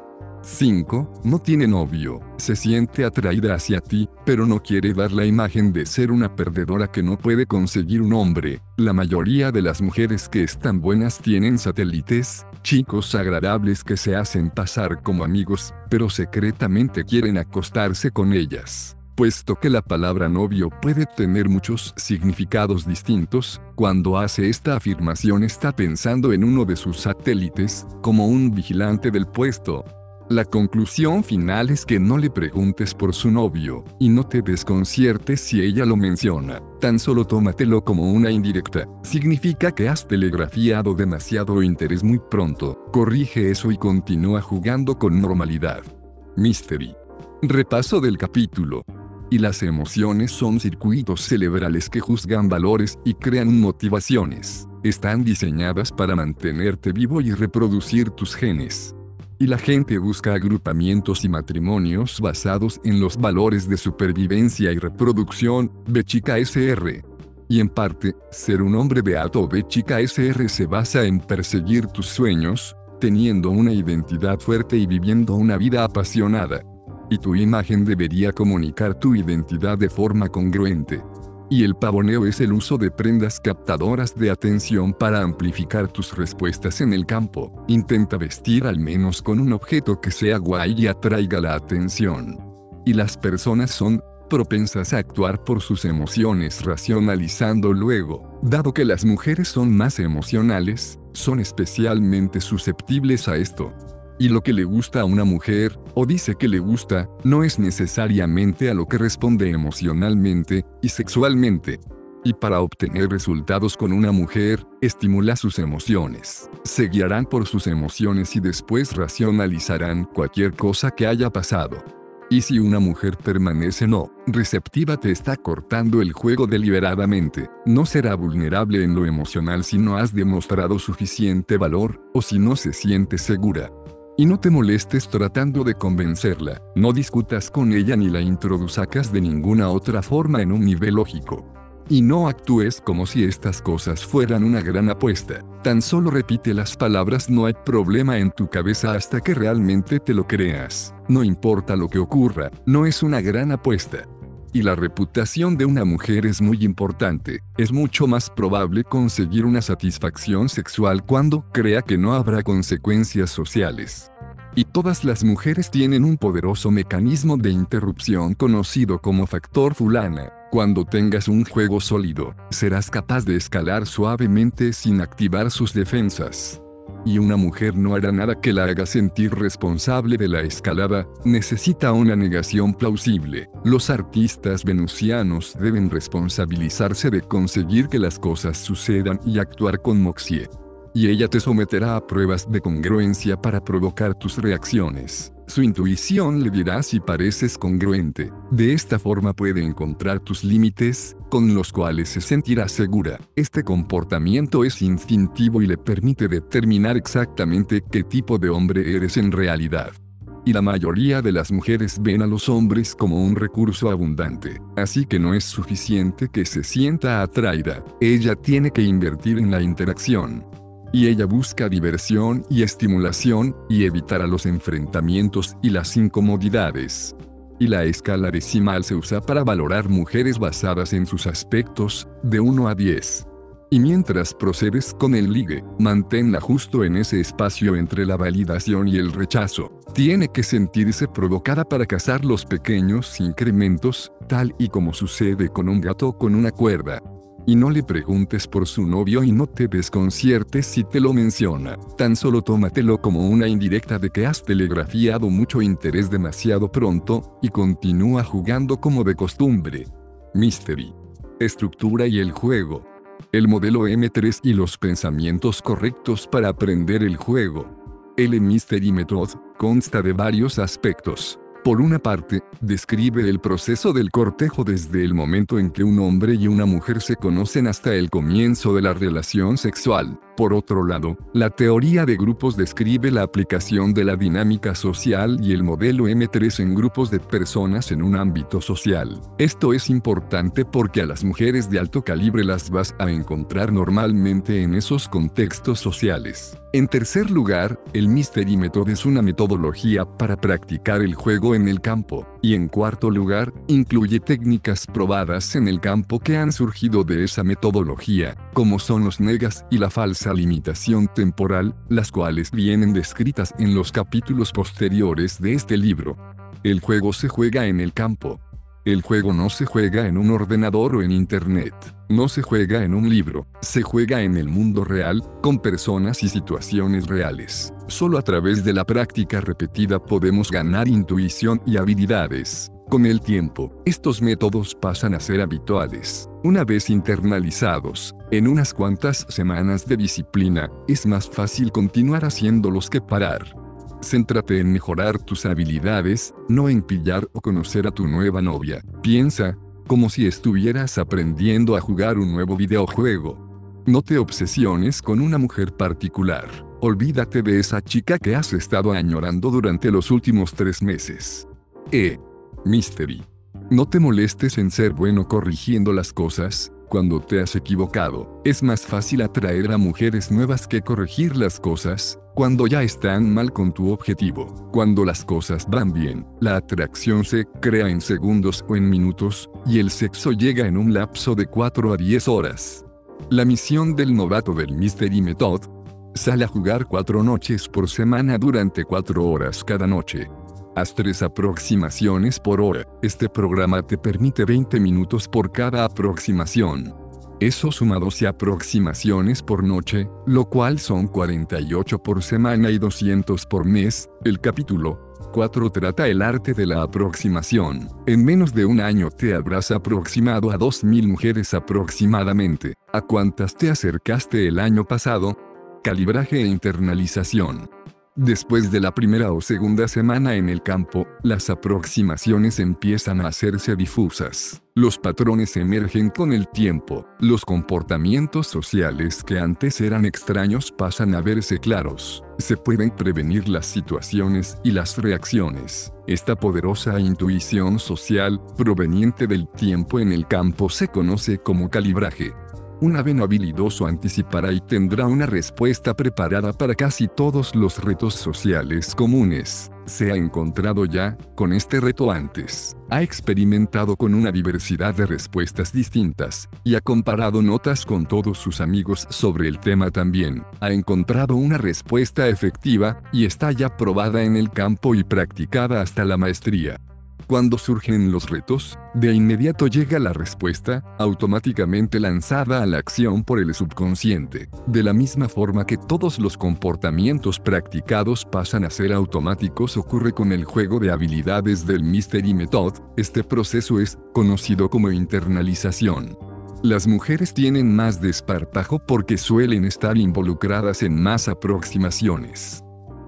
5. No tiene novio, se siente atraída hacia ti, pero no quiere dar la imagen de ser una perdedora que no puede conseguir un hombre. La mayoría de las mujeres que están buenas tienen satélites, chicos agradables que se hacen pasar como amigos, pero secretamente quieren acostarse con ellas puesto que la palabra novio puede tener muchos significados distintos, cuando hace esta afirmación está pensando en uno de sus satélites, como un vigilante del puesto. La conclusión final es que no le preguntes por su novio, y no te desconciertes si ella lo menciona, tan solo tómatelo como una indirecta. Significa que has telegrafiado demasiado interés muy pronto, corrige eso y continúa jugando con normalidad. Mystery. Repaso del capítulo. Y las emociones son circuitos cerebrales que juzgan valores y crean motivaciones. Están diseñadas para mantenerte vivo y reproducir tus genes. Y la gente busca agrupamientos y matrimonios basados en los valores de supervivencia y reproducción, B chica SR. Y en parte, ser un hombre beato B chica SR se basa en perseguir tus sueños, teniendo una identidad fuerte y viviendo una vida apasionada y tu imagen debería comunicar tu identidad de forma congruente. Y el pavoneo es el uso de prendas captadoras de atención para amplificar tus respuestas en el campo. Intenta vestir al menos con un objeto que sea guay y atraiga la atención. Y las personas son propensas a actuar por sus emociones racionalizando luego, dado que las mujeres son más emocionales, son especialmente susceptibles a esto. Y lo que le gusta a una mujer, o dice que le gusta, no es necesariamente a lo que responde emocionalmente y sexualmente. Y para obtener resultados con una mujer, estimula sus emociones. Se guiarán por sus emociones y después racionalizarán cualquier cosa que haya pasado. Y si una mujer permanece no receptiva te está cortando el juego deliberadamente, no será vulnerable en lo emocional si no has demostrado suficiente valor, o si no se siente segura. Y no te molestes tratando de convencerla, no discutas con ella ni la introduzcas de ninguna otra forma en un nivel lógico. Y no actúes como si estas cosas fueran una gran apuesta. Tan solo repite las palabras no hay problema en tu cabeza hasta que realmente te lo creas. No importa lo que ocurra, no es una gran apuesta. Y la reputación de una mujer es muy importante. Es mucho más probable conseguir una satisfacción sexual cuando crea que no habrá consecuencias sociales. Y todas las mujeres tienen un poderoso mecanismo de interrupción conocido como factor fulana. Cuando tengas un juego sólido, serás capaz de escalar suavemente sin activar sus defensas y una mujer no hará nada que la haga sentir responsable de la escalada, necesita una negación plausible. Los artistas venusianos deben responsabilizarse de conseguir que las cosas sucedan y actuar con Moxie. Y ella te someterá a pruebas de congruencia para provocar tus reacciones. Su intuición le dirá si pareces congruente. De esta forma puede encontrar tus límites, con los cuales se sentirá segura. Este comportamiento es instintivo y le permite determinar exactamente qué tipo de hombre eres en realidad. Y la mayoría de las mujeres ven a los hombres como un recurso abundante, así que no es suficiente que se sienta atraída, ella tiene que invertir en la interacción y ella busca diversión y estimulación, y evitar los enfrentamientos y las incomodidades. Y la escala decimal se usa para valorar mujeres basadas en sus aspectos, de 1 a 10. Y mientras procedes con el ligue, manténla justo en ese espacio entre la validación y el rechazo. Tiene que sentirse provocada para cazar los pequeños incrementos, tal y como sucede con un gato con una cuerda. Y no le preguntes por su novio y no te desconciertes si te lo menciona. Tan solo tómatelo como una indirecta de que has telegrafiado mucho interés demasiado pronto, y continúa jugando como de costumbre. Mystery. Estructura y el juego. El modelo M3 y los pensamientos correctos para aprender el juego. El Mystery Method consta de varios aspectos. Por una parte, describe el proceso del cortejo desde el momento en que un hombre y una mujer se conocen hasta el comienzo de la relación sexual. Por otro lado, la teoría de grupos describe la aplicación de la dinámica social y el modelo M3 en grupos de personas en un ámbito social. Esto es importante porque a las mujeres de alto calibre las vas a encontrar normalmente en esos contextos sociales. En tercer lugar, el Mystery Method es una metodología para practicar el juego en el campo, y en cuarto lugar, incluye técnicas probadas en el campo que han surgido de esa metodología, como son los negas y la falsa limitación temporal, las cuales vienen descritas en los capítulos posteriores de este libro. El juego se juega en el campo, el juego no se juega en un ordenador o en Internet. No se juega en un libro. Se juega en el mundo real, con personas y situaciones reales. Solo a través de la práctica repetida podemos ganar intuición y habilidades. Con el tiempo, estos métodos pasan a ser habituales. Una vez internalizados, en unas cuantas semanas de disciplina, es más fácil continuar haciéndolos que parar. Céntrate en mejorar tus habilidades, no en pillar o conocer a tu nueva novia. Piensa, como si estuvieras aprendiendo a jugar un nuevo videojuego. No te obsesiones con una mujer particular. Olvídate de esa chica que has estado añorando durante los últimos tres meses. E. Mystery. No te molestes en ser bueno corrigiendo las cosas, cuando te has equivocado, es más fácil atraer a mujeres nuevas que corregir las cosas, cuando ya están mal con tu objetivo. Cuando las cosas van bien, la atracción se crea en segundos o en minutos, y el sexo llega en un lapso de 4 a 10 horas. La misión del novato del Mystery Method, sale a jugar 4 noches por semana durante 4 horas cada noche. Haz tres aproximaciones por hora. Este programa te permite 20 minutos por cada aproximación. Eso suma 12 aproximaciones por noche, lo cual son 48 por semana y 200 por mes. El capítulo 4 trata el arte de la aproximación. En menos de un año te habrás aproximado a 2.000 mujeres aproximadamente. ¿A cuántas te acercaste el año pasado? Calibraje e internalización. Después de la primera o segunda semana en el campo, las aproximaciones empiezan a hacerse difusas. Los patrones emergen con el tiempo. Los comportamientos sociales que antes eran extraños pasan a verse claros. Se pueden prevenir las situaciones y las reacciones. Esta poderosa intuición social, proveniente del tiempo en el campo, se conoce como calibraje. Un ave habilidoso anticipará y tendrá una respuesta preparada para casi todos los retos sociales comunes. Se ha encontrado ya con este reto antes. Ha experimentado con una diversidad de respuestas distintas, y ha comparado notas con todos sus amigos sobre el tema también. Ha encontrado una respuesta efectiva, y está ya probada en el campo y practicada hasta la maestría. Cuando surgen los retos, de inmediato llega la respuesta, automáticamente lanzada a la acción por el subconsciente. De la misma forma que todos los comportamientos practicados pasan a ser automáticos ocurre con el juego de habilidades del Mystery Method, este proceso es conocido como internalización. Las mujeres tienen más desparpajo porque suelen estar involucradas en más aproximaciones.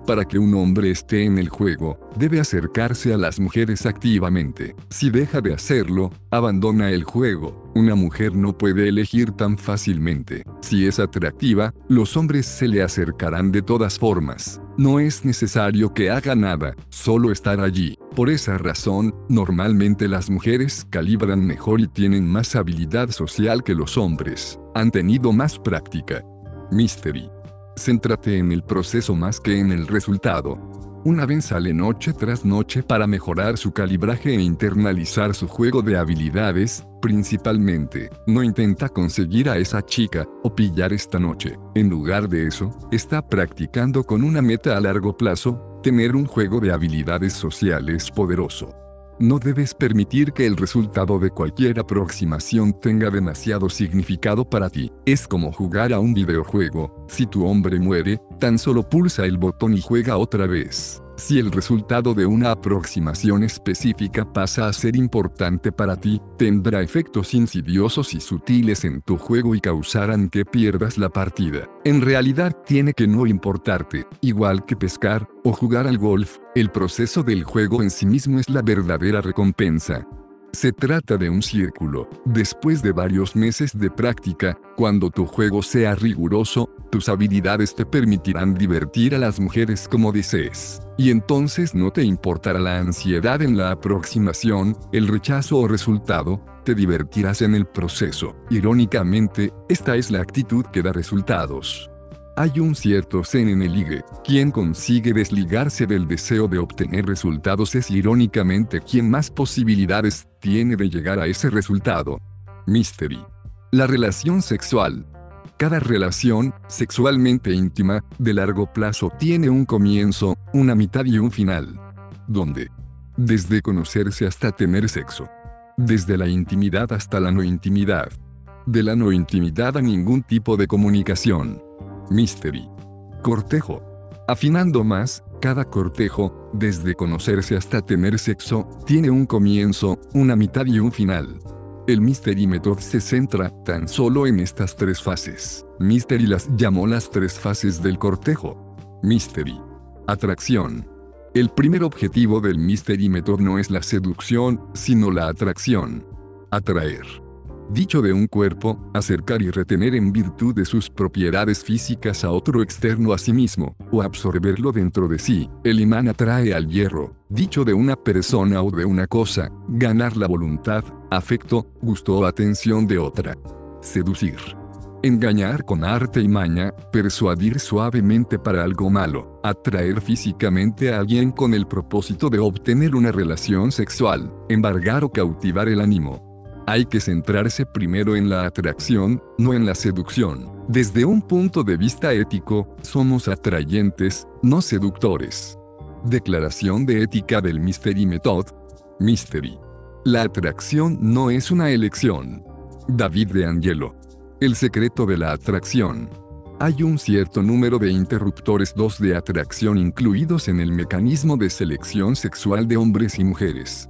Para que un hombre esté en el juego, debe acercarse a las mujeres activamente. Si deja de hacerlo, abandona el juego. Una mujer no puede elegir tan fácilmente. Si es atractiva, los hombres se le acercarán de todas formas. No es necesario que haga nada, solo estar allí. Por esa razón, normalmente las mujeres calibran mejor y tienen más habilidad social que los hombres. Han tenido más práctica. Mystery. Céntrate en el proceso más que en el resultado. Una vez sale noche tras noche para mejorar su calibraje e internalizar su juego de habilidades, principalmente, no intenta conseguir a esa chica o pillar esta noche. En lugar de eso, está practicando con una meta a largo plazo, tener un juego de habilidades sociales poderoso. No debes permitir que el resultado de cualquier aproximación tenga demasiado significado para ti. Es como jugar a un videojuego. Si tu hombre muere, tan solo pulsa el botón y juega otra vez. Si el resultado de una aproximación específica pasa a ser importante para ti, tendrá efectos insidiosos y sutiles en tu juego y causarán que pierdas la partida. En realidad tiene que no importarte, igual que pescar o jugar al golf, el proceso del juego en sí mismo es la verdadera recompensa. Se trata de un círculo. Después de varios meses de práctica, cuando tu juego sea riguroso, tus habilidades te permitirán divertir a las mujeres como desees. Y entonces no te importará la ansiedad en la aproximación, el rechazo o resultado, te divertirás en el proceso. Irónicamente, esta es la actitud que da resultados. Hay un cierto zen en el ligue. Quien consigue desligarse del deseo de obtener resultados es irónicamente quien más posibilidades tiene de llegar a ese resultado. Mystery. La relación sexual. Cada relación, sexualmente íntima, de largo plazo tiene un comienzo, una mitad y un final. ¿Dónde? Desde conocerse hasta tener sexo. Desde la intimidad hasta la no intimidad. De la no intimidad a ningún tipo de comunicación Mystery. Cortejo. Afinando más, cada cortejo, desde conocerse hasta tener sexo, tiene un comienzo, una mitad y un final. El Mystery Method se centra tan solo en estas tres fases. Mystery las llamó las tres fases del cortejo. Mystery. Atracción. El primer objetivo del Mystery Method no es la seducción, sino la atracción. Atraer dicho de un cuerpo, acercar y retener en virtud de sus propiedades físicas a otro externo a sí mismo, o absorberlo dentro de sí. El imán atrae al hierro, dicho de una persona o de una cosa, ganar la voluntad, afecto, gusto o atención de otra. Seducir. Engañar con arte y maña, persuadir suavemente para algo malo, atraer físicamente a alguien con el propósito de obtener una relación sexual, embargar o cautivar el ánimo, hay que centrarse primero en la atracción, no en la seducción. Desde un punto de vista ético, somos atrayentes, no seductores. Declaración de ética del Mystery Method. Mystery. La atracción no es una elección. David de Angelo. El secreto de la atracción. Hay un cierto número de interruptores 2 de atracción incluidos en el mecanismo de selección sexual de hombres y mujeres.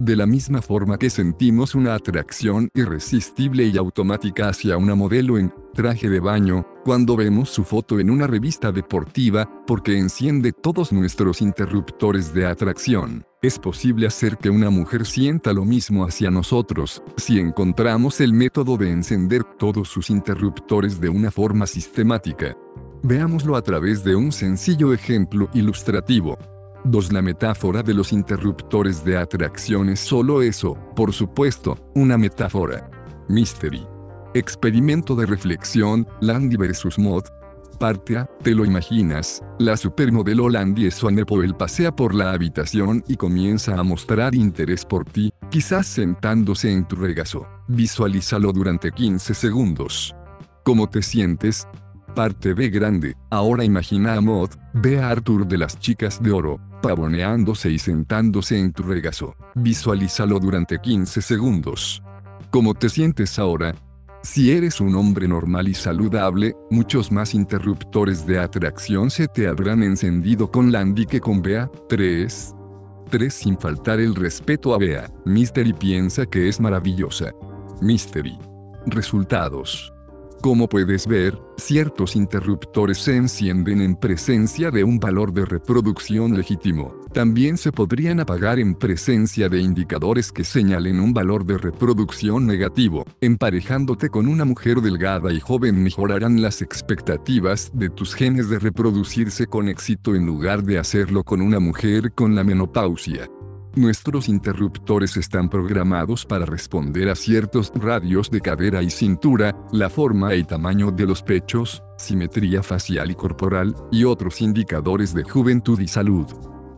De la misma forma que sentimos una atracción irresistible y automática hacia una modelo en traje de baño, cuando vemos su foto en una revista deportiva, porque enciende todos nuestros interruptores de atracción. Es posible hacer que una mujer sienta lo mismo hacia nosotros, si encontramos el método de encender todos sus interruptores de una forma sistemática. Veámoslo a través de un sencillo ejemplo ilustrativo. 2. La metáfora de los interruptores de atracción es solo eso, por supuesto, una metáfora. Mystery. Experimento de reflexión, Landy vs. Mod. Parte A, te lo imaginas, la supermodelo Landy Swanepoel pasea por la habitación y comienza a mostrar interés por ti, quizás sentándose en tu regazo. Visualízalo durante 15 segundos. ¿Cómo te sientes? Parte B grande. Ahora imagina a Mod, ve a Arthur de las chicas de oro, pavoneándose y sentándose en tu regazo. Visualízalo durante 15 segundos. ¿Cómo te sientes ahora? Si eres un hombre normal y saludable, muchos más interruptores de atracción se te habrán encendido con Landy que con Bea. 3. 3. Sin faltar el respeto a Bea, Mystery piensa que es maravillosa. Mystery. Resultados. Como puedes ver, ciertos interruptores se encienden en presencia de un valor de reproducción legítimo. También se podrían apagar en presencia de indicadores que señalen un valor de reproducción negativo. Emparejándote con una mujer delgada y joven mejorarán las expectativas de tus genes de reproducirse con éxito en lugar de hacerlo con una mujer con la menopausia. Nuestros interruptores están programados para responder a ciertos radios de cadera y cintura, la forma y tamaño de los pechos, simetría facial y corporal, y otros indicadores de juventud y salud.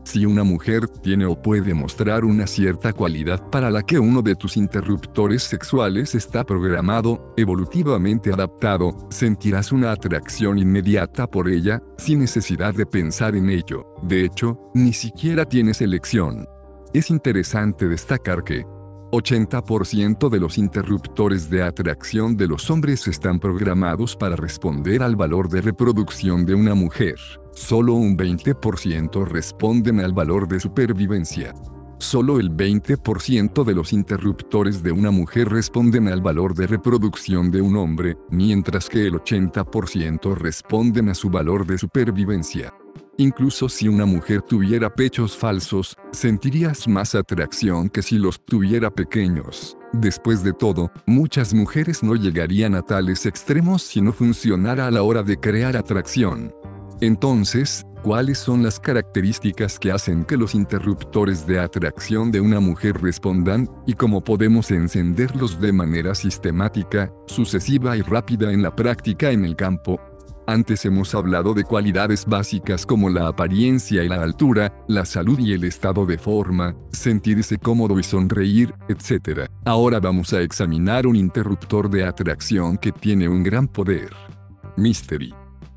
Si una mujer tiene o puede mostrar una cierta cualidad para la que uno de tus interruptores sexuales está programado, evolutivamente adaptado, sentirás una atracción inmediata por ella, sin necesidad de pensar en ello. De hecho, ni siquiera tienes elección. Es interesante destacar que 80% de los interruptores de atracción de los hombres están programados para responder al valor de reproducción de una mujer. Solo un 20% responden al valor de supervivencia. Solo el 20% de los interruptores de una mujer responden al valor de reproducción de un hombre, mientras que el 80% responden a su valor de supervivencia. Incluso si una mujer tuviera pechos falsos, sentirías más atracción que si los tuviera pequeños. Después de todo, muchas mujeres no llegarían a tales extremos si no funcionara a la hora de crear atracción. Entonces, ¿cuáles son las características que hacen que los interruptores de atracción de una mujer respondan, y cómo podemos encenderlos de manera sistemática, sucesiva y rápida en la práctica en el campo? Antes hemos hablado de cualidades básicas como la apariencia y la altura, la salud y el estado de forma, sentirse cómodo y sonreír, etc. Ahora vamos a examinar un interruptor de atracción que tiene un gran poder. Mystery.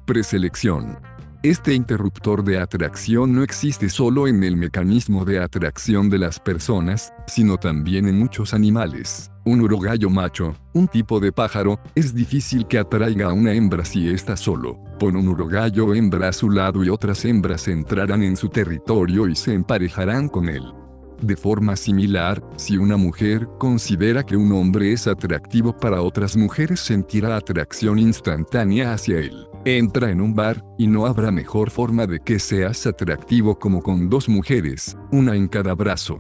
Preselección. Este interruptor de atracción no existe solo en el mecanismo de atracción de las personas, sino también en muchos animales. Un urogallo macho, un tipo de pájaro, es difícil que atraiga a una hembra si está solo. Pon un urogallo hembra a su lado y otras hembras entrarán en su territorio y se emparejarán con él. De forma similar, si una mujer considera que un hombre es atractivo para otras mujeres sentirá atracción instantánea hacia él. Entra en un bar, y no habrá mejor forma de que seas atractivo como con dos mujeres, una en cada brazo.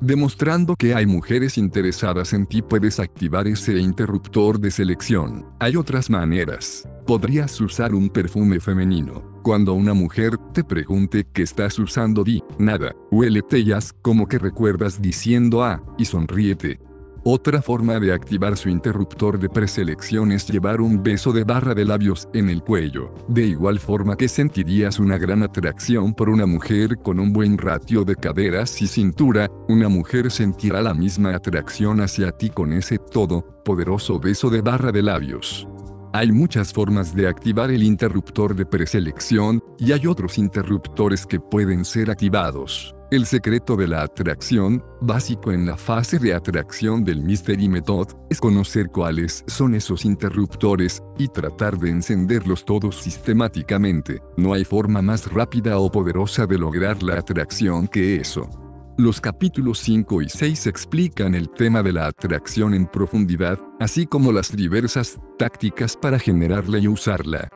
Demostrando que hay mujeres interesadas en ti puedes activar ese interruptor de selección. Hay otras maneras. Podrías usar un perfume femenino. Cuando una mujer te pregunte qué estás usando di, nada, huéletellas como que recuerdas diciendo ah, y sonríete. Otra forma de activar su interruptor de preselección es llevar un beso de barra de labios en el cuello. De igual forma que sentirías una gran atracción por una mujer con un buen ratio de caderas y cintura, una mujer sentirá la misma atracción hacia ti con ese todo poderoso beso de barra de labios. Hay muchas formas de activar el interruptor de preselección, y hay otros interruptores que pueden ser activados. El secreto de la atracción, básico en la fase de atracción del Mystery Method, es conocer cuáles son esos interruptores, y tratar de encenderlos todos sistemáticamente. No hay forma más rápida o poderosa de lograr la atracción que eso. Los capítulos 5 y 6 explican el tema de la atracción en profundidad, así como las diversas tácticas para generarla y usarla.